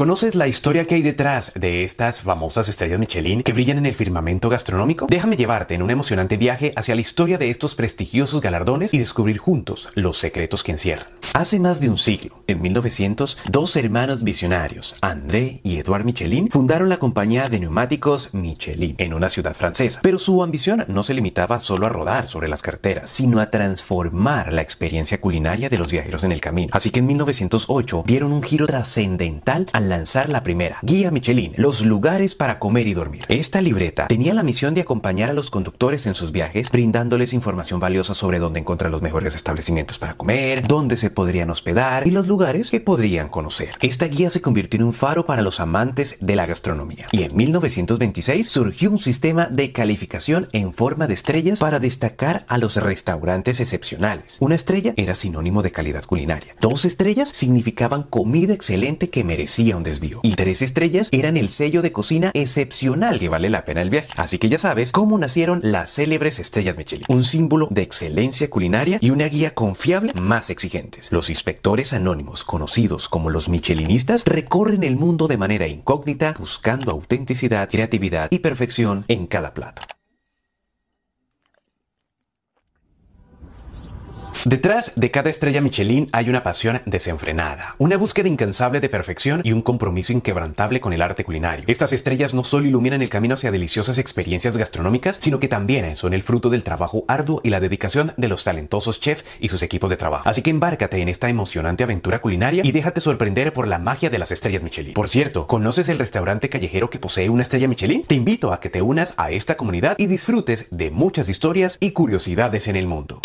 ¿Conoces la historia que hay detrás de estas famosas estrellas Michelin que brillan en el firmamento gastronómico? Déjame llevarte en un emocionante viaje hacia la historia de estos prestigiosos galardones y descubrir juntos los secretos que encierran. Hace más de un siglo, en 1900, dos hermanos visionarios, André y Edouard Michelin, fundaron la compañía de neumáticos Michelin en una ciudad francesa. Pero su ambición no se limitaba solo a rodar sobre las carreteras, sino a transformar la experiencia culinaria de los viajeros en el camino. Así que en 1908 dieron un giro trascendental al lanzar la primera, Guía Michelin, los lugares para comer y dormir. Esta libreta tenía la misión de acompañar a los conductores en sus viajes, brindándoles información valiosa sobre dónde encontrar los mejores establecimientos para comer, dónde se podrían hospedar y los lugares que podrían conocer. Esta guía se convirtió en un faro para los amantes de la gastronomía. Y en 1926 surgió un sistema de calificación en forma de estrellas para destacar a los restaurantes excepcionales. Una estrella era sinónimo de calidad culinaria. Dos estrellas significaban comida excelente que merecía un desvío. Y tres estrellas eran el sello de cocina excepcional que vale la pena el viaje. Así que ya sabes cómo nacieron las célebres estrellas Michelin. Un símbolo de excelencia culinaria y una guía confiable más exigentes. Los inspectores anónimos, conocidos como los michelinistas, recorren el mundo de manera incógnita, buscando autenticidad, creatividad y perfección en cada plato. Detrás de cada estrella Michelin hay una pasión desenfrenada, una búsqueda incansable de perfección y un compromiso inquebrantable con el arte culinario. Estas estrellas no solo iluminan el camino hacia deliciosas experiencias gastronómicas, sino que también son el fruto del trabajo arduo y la dedicación de los talentosos chefs y sus equipos de trabajo. Así que embárcate en esta emocionante aventura culinaria y déjate sorprender por la magia de las estrellas Michelin. Por cierto, ¿conoces el restaurante callejero que posee una estrella Michelin? Te invito a que te unas a esta comunidad y disfrutes de muchas historias y curiosidades en el mundo.